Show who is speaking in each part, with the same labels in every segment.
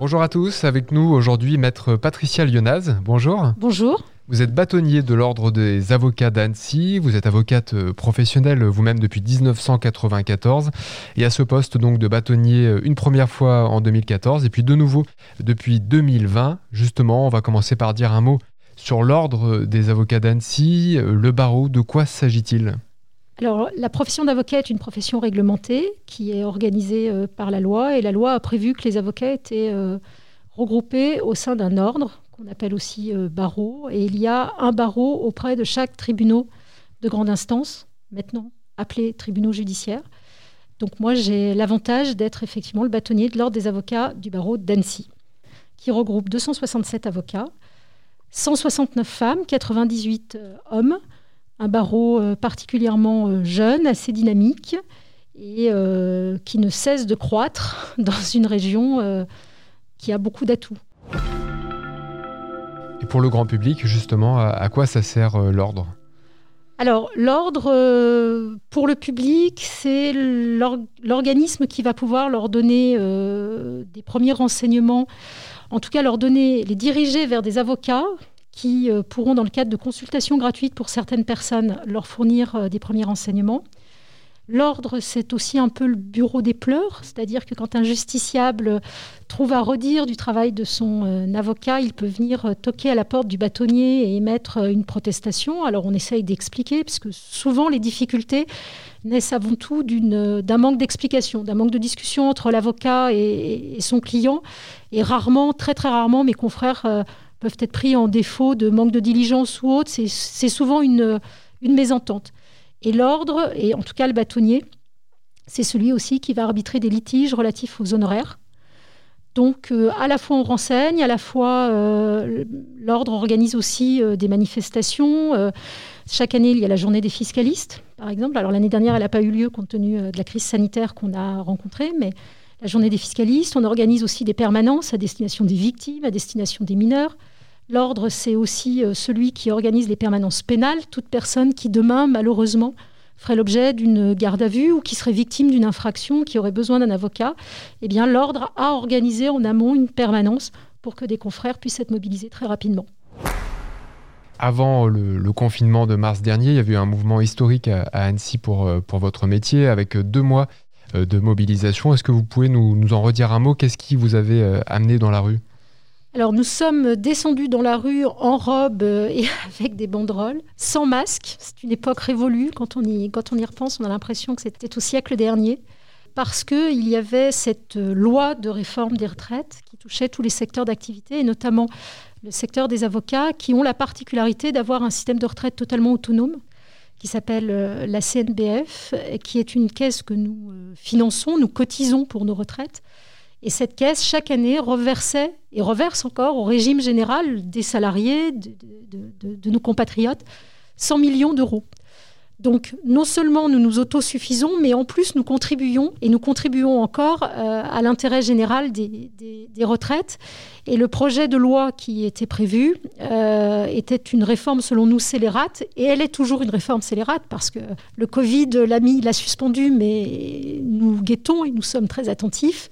Speaker 1: Bonjour à tous, avec nous aujourd'hui maître Patricia Lyonaz. Bonjour.
Speaker 2: Bonjour.
Speaker 1: Vous êtes bâtonnier de l'ordre des avocats d'Annecy, vous êtes avocate euh, professionnelle vous-même depuis 1994 et à ce poste donc de bâtonnier euh, une première fois en 2014 et puis de nouveau depuis 2020. Justement, on va commencer par dire un mot sur l'ordre des avocats d'Annecy, euh, le barreau, de quoi s'agit-il?
Speaker 2: Alors, la profession d'avocat est une profession réglementée qui est organisée euh, par la loi et la loi a prévu que les avocats étaient euh, regroupés au sein d'un ordre qu'on appelle aussi euh, barreau. Et il y a un barreau auprès de chaque tribunal de grande instance, maintenant appelé tribunaux judiciaires. Donc moi, j'ai l'avantage d'être effectivement le bâtonnier de l'ordre des avocats du barreau d'Annecy, qui regroupe 267 avocats, 169 femmes, 98 hommes un barreau euh, particulièrement euh, jeune, assez dynamique et euh, qui ne cesse de croître dans une région qui a beaucoup d'atouts.
Speaker 1: Et pour le grand public, justement, à quoi ça sert l'ordre?
Speaker 2: Alors, l'ordre, pour le public, c'est l'organisme qui va pouvoir leur donner des premiers renseignements, en tout cas leur donner, les diriger vers des avocats qui euh, pourront, dans le cadre de consultations gratuites pour certaines personnes, leur fournir euh, des premiers renseignements. L'ordre, c'est aussi un peu le bureau des pleurs, c'est-à-dire que quand un justiciable trouve à redire du travail de son euh, avocat, il peut venir toquer à la porte du bâtonnier et émettre une protestation. Alors on essaye d'expliquer, puisque souvent les difficultés naissent avant tout d'un manque d'explication, d'un manque de discussion entre l'avocat et, et, son client. Et rarement, très très rarement, mes confrères peuvent être pris en défaut de manque de diligence ou autre. C'est souvent une, une mésentente. Et l'ordre, et en tout cas le bâtonnier, c'est celui aussi qui va arbitrer des litiges relatifs aux honoraires. Donc, euh, à la fois on renseigne, à la fois euh, l'ordre organise aussi euh, des manifestations. chaque année, il y a la journée des fiscalistes, par exemple. Alors, l'année dernière, elle n'a pas eu lieu compte tenu de la crise sanitaire qu'on a rencontrée, mais la journée des fiscalistes. On organise aussi des permanences à destination des victimes, à destination des mineurs. L'ordre, c'est aussi euh, celui qui organise les permanences pénales. Toute personne qui demain, malheureusement, ferait l'objet d'une garde à vue ou qui serait victime d'une infraction, qui aurait besoin d'un avocat, eh bien l'ordre a organisé en amont une permanence pour que des confrères puissent être mobilisés très rapidement.
Speaker 1: Avant le, confinement de mars dernier, il y avait eu un mouvement historique à, Annecy pour, euh, pour votre métier, avec deux mois euh, de mobilisation. Est-ce que vous pouvez nous, en redire un mot? Qu'est-ce qui vous avait amené dans la rue?
Speaker 2: Alors nous sommes descendus dans la rue en robe euh, et avec des banderoles, sans masque. C'est une époque révolue. Quand on y, quand on y repense, on a l'impression que c'était au siècle dernier. Parce qu'il y avait cette euh, loi de réforme des retraites qui touchait tous les secteurs d'activité, et notamment le secteur des avocats, qui ont la particularité d'avoir un système de retraite totalement autonome, qui s'appelle euh, la CNBF, qui est une caisse que nous finançons, nous cotisons pour nos retraites et cette caisse, chaque année, reversait et reverse encore au régime général des salariés, de, nos compatriotes, 100 millions d'euros. Donc non seulement nous nous autosuffisons, mais en plus nous contribuons, et nous contribuons encore euh, à l'intérêt général des, retraites. Et le projet de loi qui était prévu euh, était une réforme selon nous scélérate, et elle est toujours une réforme scélérate parce que le Covid l'a mis, l'a suspendu, mais nous guettons et nous sommes très attentifs.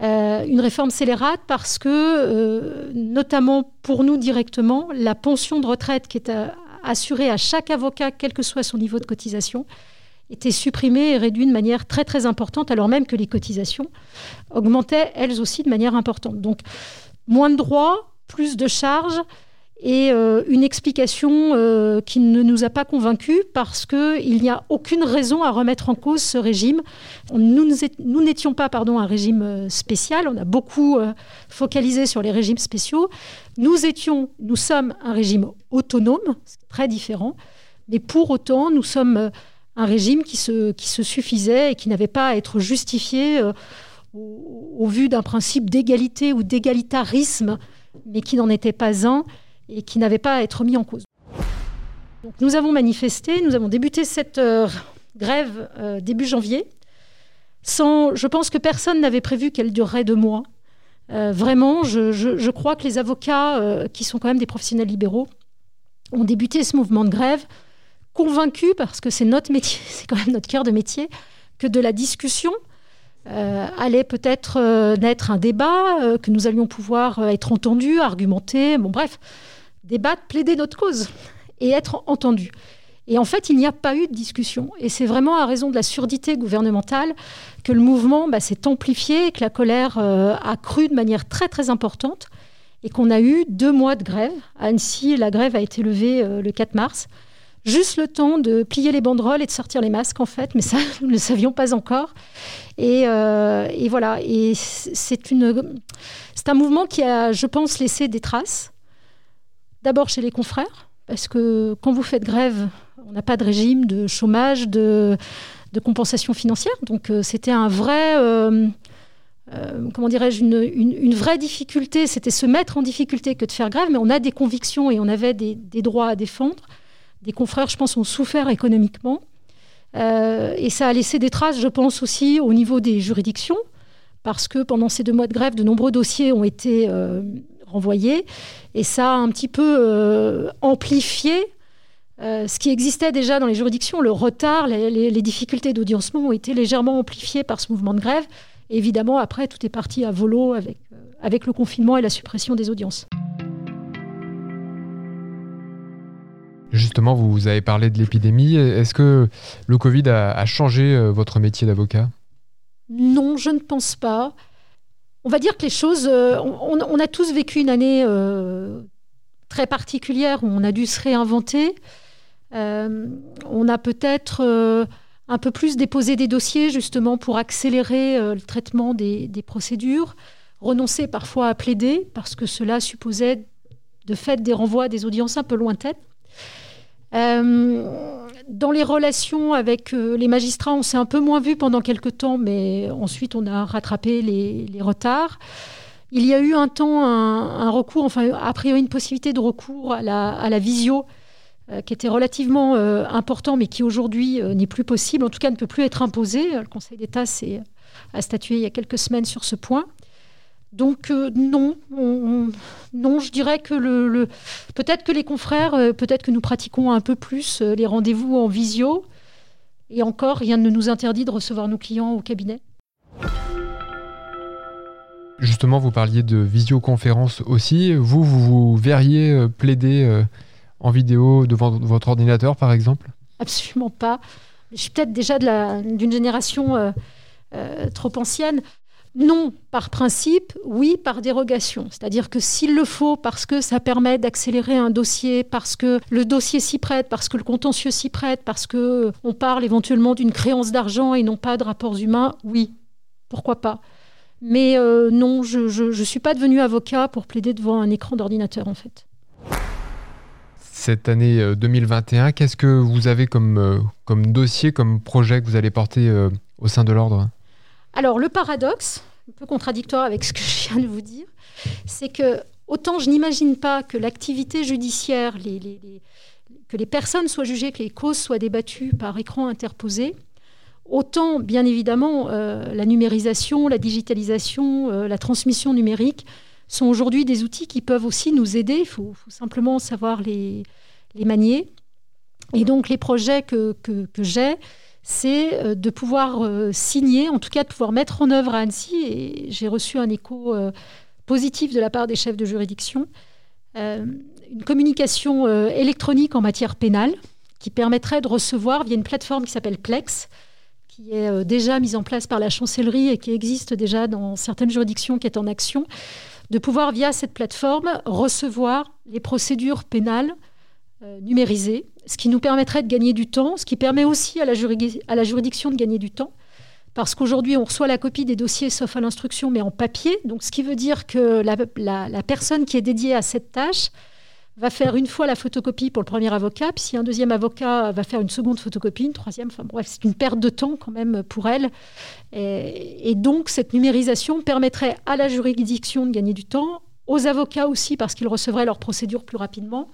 Speaker 2: Euh, une réforme scélérate parce que, euh, notamment pour nous directement, la pension de retraite qui est euh, assurée à chaque avocat, quel que soit son niveau de cotisation, était supprimée et réduite de manière très très importante, alors même que les cotisations augmentaient elles aussi de manière importante. Donc, moins de droits, plus de charges, et euh, une explication euh, qui ne nous a pas convaincus parce qu'il n'y a aucune raison à remettre en cause ce régime. Nous n'étions pas pardon, un régime euh, spécial, on a beaucoup focalisé sur les régimes spéciaux. Nous étions, nous sommes un régime autonome, très différent, mais pour autant, nous sommes un régime qui se, suffisait et qui n'avait pas à être justifié au vu d'un principe d'égalité ou d'égalitarisme, mais qui n'en était pas un et qui n'avait pas à être mis en cause. Donc, nous avons manifesté, nous avons débuté cette euh, grève euh, début janvier. Sans, je pense que personne n'avait prévu qu'elle durerait deux mois. Euh, vraiment, je, je, crois que les avocats, qui sont quand même des professionnels libéraux, ont débuté ce mouvement de grève convaincus, parce que c'est notre métier, c'est quand même notre cœur de métier, que de la discussion allait peut-être naître un débat, que nous allions pouvoir être entendus, argumenter, bon bref, débattre, plaider notre cause et être entendus. Et en fait, il n'y a pas eu de discussion. Et c'est vraiment à raison de la surdité gouvernementale que le mouvement bah, s'est amplifié, que la colère euh, a cru de manière très très importante et qu'on a eu deux mois de grève. À Annecy, la grève a été levée euh, le 4 mars. Juste le temps de plier les banderoles et de sortir les masques, en fait, mais ça, nous ne le savions pas encore. Et, euh, et voilà, et c'est, une, c'est un mouvement qui a, je pense, laissé des traces. D'abord chez les confrères, parce que quand vous faites grève, on n'a pas de régime de chômage, de, compensation financière. Donc euh, c'était un vrai, euh, comment dirais-je, une, vraie difficulté. C'était se mettre en difficulté que de faire grève, mais on a des convictions et on avait des, droits à défendre. Des confrères, je pense, ont souffert économiquement. et ça a laissé des traces, je pense, aussi au niveau des juridictions, parce que pendant ces deux mois de grève, de nombreux dossiers ont été renvoyés. Et ça a un petit peu amplifié euh, ce qui existait déjà dans les juridictions, le retard, les, difficultés d'audiencement ont été légèrement amplifiées par ce mouvement de grève. évidemment, après, tout est parti à volo avec, euh, avec le confinement et la suppression des audiences.
Speaker 1: Justement, vous avez parlé de l'épidémie. Est-ce que le Covid a, changé euh, votre métier d'avocat?
Speaker 2: Non, je ne pense pas. On va dire que les choses... on, a tous vécu une année très particulière où on a dû se réinventer. Euh, on a peut-être euh, un peu plus déposé des dossiers justement pour accélérer euh, le traitement des, procédures, renoncer parfois à plaider parce que cela supposait de fait des renvois des audiences un peu lointaines. Dans les relations avec les magistrats, on s'est un peu moins vu pendant quelques temps, mais ensuite on a rattrapé les, retards. Il y a eu un temps un, recours, enfin a priori une possibilité de recours à la, visio euh, qui était relativement euh, important, mais qui aujourd'hui euh, n'est plus possible, en tout cas ne peut plus être imposé. Le Conseil d'État a statué il y a quelques semaines sur ce point. Donc non, non, je dirais que le, peut-être que les confrères, peut-être que nous pratiquons un peu plus les rendez-vous en visio, et encore, rien ne nous interdit de recevoir nos clients au cabinet.
Speaker 1: Justement, vous parliez de visioconférence aussi. Vous, vous, vous verriez plaider en vidéo devant votre ordinateur, par exemple?
Speaker 2: Absolument pas. Je suis peut-être déjà d'une génération euh, euh, trop ancienne. Non, par principe, oui, par dérogation. C'est-à-dire que s'il le faut, parce que ça permet d'accélérer un dossier, parce que le dossier s'y prête, parce que le contentieux s'y prête, parce que on parle éventuellement d'une créance d'argent et non pas de rapports humains, oui, pourquoi pas. Mais euh, non, je ne suis pas devenu avocat pour plaider devant un écran d'ordinateur, en fait
Speaker 1: cette année 2021. Euh, Qu'est-ce que vous avez comme, euh, comme dossier, comme projet que vous allez porter euh, au sein de l'ordre?
Speaker 2: Alors, le paradoxe, un peu contradictoire avec ce que je viens de vous dire, c'est que autant je n'imagine pas que l'activité judiciaire, que les personnes soient jugées, que les causes soient débattues par écran interposé, autant, bien évidemment, la numérisation, la digitalisation, la transmission numérique sont aujourd'hui des outils qui peuvent aussi nous aider. Il faut, simplement savoir les, manier. Et donc, les projets que, j'ai, c'est euh, de pouvoir euh, signer, en tout cas de pouvoir mettre en œuvre à Annecy, et j'ai reçu un écho euh, positif de la part des chefs de juridiction, une communication électronique en matière pénale qui permettrait de recevoir via une plateforme qui s'appelle Plex, qui est déjà mise en place par la chancellerie et qui existe déjà dans certaines juridictions qui est en action, de pouvoir, via cette plateforme, recevoir les procédures pénales euh, numérisées, ce qui nous permettrait de gagner du temps, ce qui permet aussi à la, juridiction de gagner du temps. Parce qu'aujourd'hui, on reçoit la copie des dossiers sauf à l'instruction, mais en papier. Donc, ce qui veut dire que la personne qui est dédiée à cette tâche va faire une fois la photocopie pour le premier avocat, puis si un deuxième avocat va faire une seconde photocopie, une troisième, enfin bref, c'est une perte de temps quand même pour elle. Et, donc cette numérisation permettrait à la juridiction de gagner du temps, aux avocats aussi parce qu'ils recevraient leur procédure plus rapidement.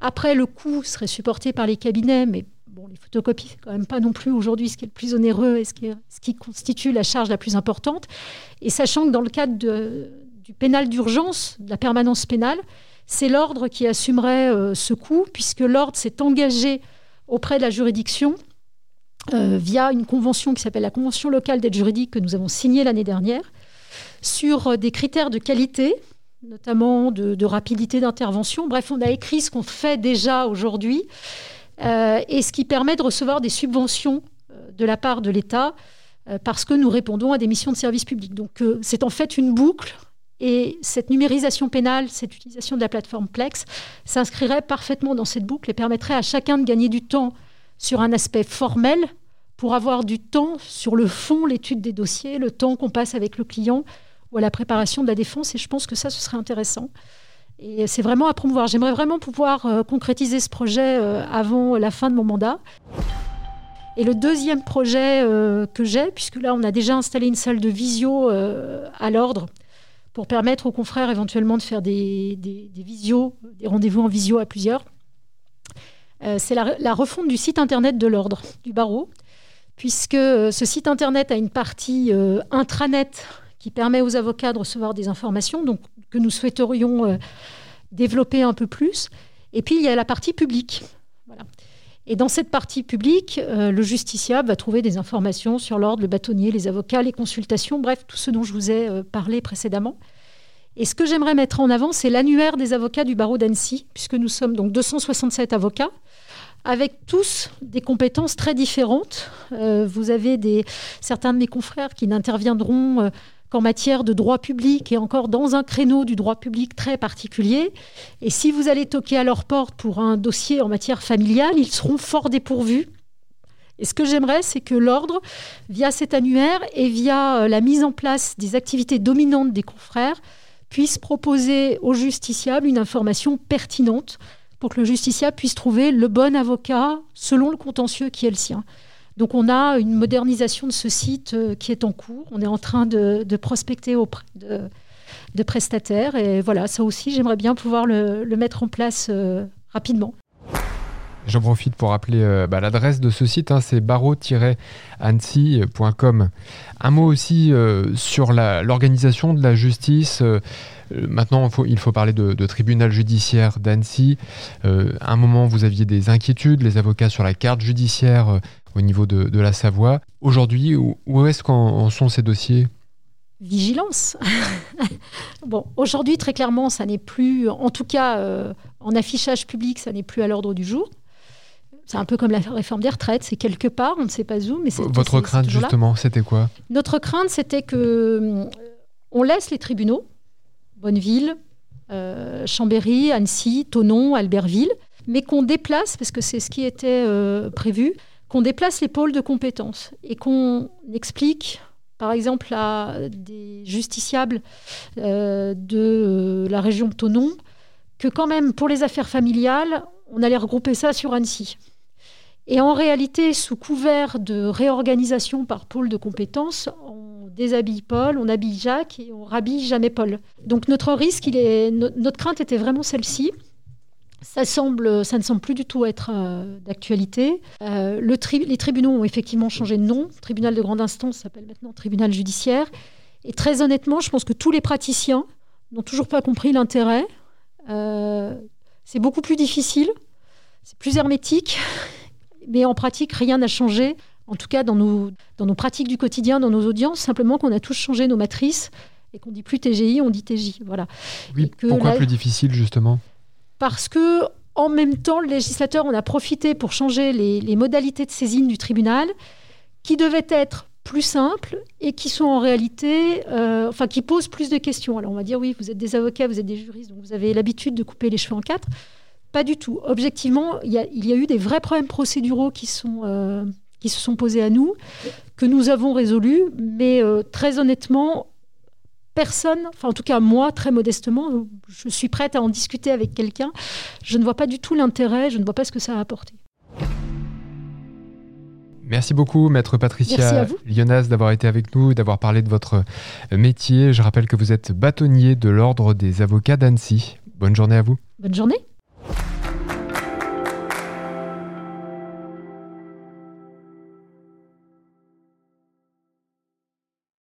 Speaker 2: Après, le coût serait supporté par les cabinets, mais bon, les photocopies, c'est quand même pas non plus aujourd'hui ce qui est le plus onéreux et ce qui, constitue la charge la plus importante. Et sachant que dans le cadre du pénal d'urgence, de la permanence pénale, c'est l'ordre qui assumerait euh, ce coût, puisque l'ordre s'est engagé auprès de la juridiction via une convention qui s'appelle la Convention locale d'aide juridique que nous avons signée l'année dernière, sur des critères de qualité, notamment de, rapidité d'intervention. Bref, on a écrit ce qu'on fait déjà aujourd'hui et ce qui permet de recevoir des subventions de la part de l'État parce que nous répondons à des missions de service public. Donc c'est en fait une boucle et cette numérisation pénale, cette utilisation de la plateforme Plex, s'inscrirait parfaitement dans cette boucle et permettrait à chacun de gagner du temps sur un aspect formel pour avoir du temps sur le fond, l'étude des dossiers, le temps qu'on passe avec le client ou à la préparation de la défense. Et je pense que ça, ce serait intéressant. Et c'est vraiment à promouvoir. J'aimerais vraiment pouvoir euh, concrétiser ce projet euh, avant la fin de mon mandat. Et le deuxième projet euh, que j'ai, puisque là on a déjà installé une salle de visio à l'ordre pour permettre aux confrères éventuellement de faire des, des, des rendez-vous en visio à plusieurs. C'est la, refonte du site internet de l'ordre du barreau, puisque ce site internet a une partie intranet qui permet aux avocats de recevoir des informations, donc que nous souhaiterions développer un peu plus. Et puis il y a la partie publique. Voilà. Et dans cette partie publique, le justiciable va trouver des informations sur l'ordre, le bâtonnier, les avocats, les consultations, bref, tout ce dont je vous ai parlé précédemment. Et ce que j'aimerais mettre en avant, c'est l'annuaire des avocats du barreau d'Annecy, puisque nous sommes donc 267 avocats avec tous des compétences très différentes. Euh, vous avez des, certains de mes confrères qui n'interviendront euh, qu'en matière de droit public et encore dans un créneau du droit public très particulier. Et si vous allez toquer à leur porte pour un dossier en matière familiale, ils seront fort dépourvus. Et ce que j'aimerais, c'est que l'ordre, via cet annuaire et via euh, la mise en place des activités dominantes des confrères, puisse proposer aux justiciables une information pertinente pour que le justiciable puisse trouver le bon avocat selon le contentieux qui est le sien. Donc on a une modernisation de ce site euh, qui est en cours. On est en train de, prospecter de, prestataires. Et voilà, ça aussi, j'aimerais bien pouvoir le, mettre en place euh, rapidement.
Speaker 1: J'en profite pour rappeler euh, bah, l'adresse de ce site, hein, c'est barreau-annecy.com. Un mot aussi sur l'organisation de la justice. Maintenant, il faut, il faut, parler de, tribunal judiciaire d'Annecy. à un moment, vous aviez des inquiétudes, les avocats sur la carte judiciaire au niveau de, la Savoie. Aujourd'hui, où, où est-ce qu'en sont ces dossiers?
Speaker 2: Vigilance. bon, aujourd'hui, très clairement, ça n'est plus, en tout cas en affichage public, ça n'est plus à l'ordre du jour. C'est un peu comme la réforme des retraites, c'est quelque part, on ne sait pas où, mais c'est.
Speaker 1: Votre crainte, justement, c'était quoi?
Speaker 2: Notre crainte, c'était que euh, on laisse les tribunaux, Bonneville, euh, Chambéry, Annecy, Tonon, Albertville, mais qu'on déplace, parce que c'est ce qui était euh, prévu, qu'on déplace les pôles de compétences et qu'on explique, par exemple, à des justiciables de la région Tonon, que quand même, pour les affaires familiales, on allait regrouper ça sur Annecy. Et en réalité, sous couvert de réorganisation par pôle de compétences, on déshabille Paul, on habille Jacques et on rhabille jamais Paul. Donc notre risque, notre crainte était vraiment celle-ci. Ça, semble, ça ne semble plus du tout être euh, d'actualité. Euh, les tribunaux ont effectivement changé de nom. Le tribunal de grande instance s'appelle maintenant tribunal judiciaire. Et très honnêtement, je pense que tous les praticiens n'ont toujours pas compris l'intérêt. Euh, c'est beaucoup plus difficile, c'est plus hermétique mais en pratique, rien n'a changé. En tout cas, dans nos, dans nos pratiques du quotidien, dans nos audiences, simplement qu'on a tous changé nos matrices et qu'on dit plus TGI, on dit TJ. Voilà.
Speaker 1: Oui, pourquoi plus difficile, justement?
Speaker 2: Parce que en même temps, le législateur en a profité pour changer les, modalités de saisine du tribunal, qui devaient être plus simples et qui sont en réalité, euh, enfin, qui posent plus de questions. Alors, on va dire, oui, vous êtes des avocats, vous êtes des juristes, donc vous avez l'habitude de couper les cheveux en quatre. Pas du tout. Objectivement, il y, a, eu des vrais problèmes procéduraux euh, qui se sont posés à nous, que nous avons résolus, mais euh, très honnêtement, personne, enfin en tout cas moi, très modestement, je suis prête à en discuter avec quelqu'un. Je ne vois pas du tout l'intérêt, je ne vois pas ce que ça a apporté.
Speaker 1: Merci beaucoup, maître Patricia Lionas, d'avoir été avec nous, d'avoir parlé de votre métier. Je rappelle que vous êtes bâtonnier de l'Ordre des avocats d'Annecy. Bonne journée à vous.
Speaker 2: Bonne journée.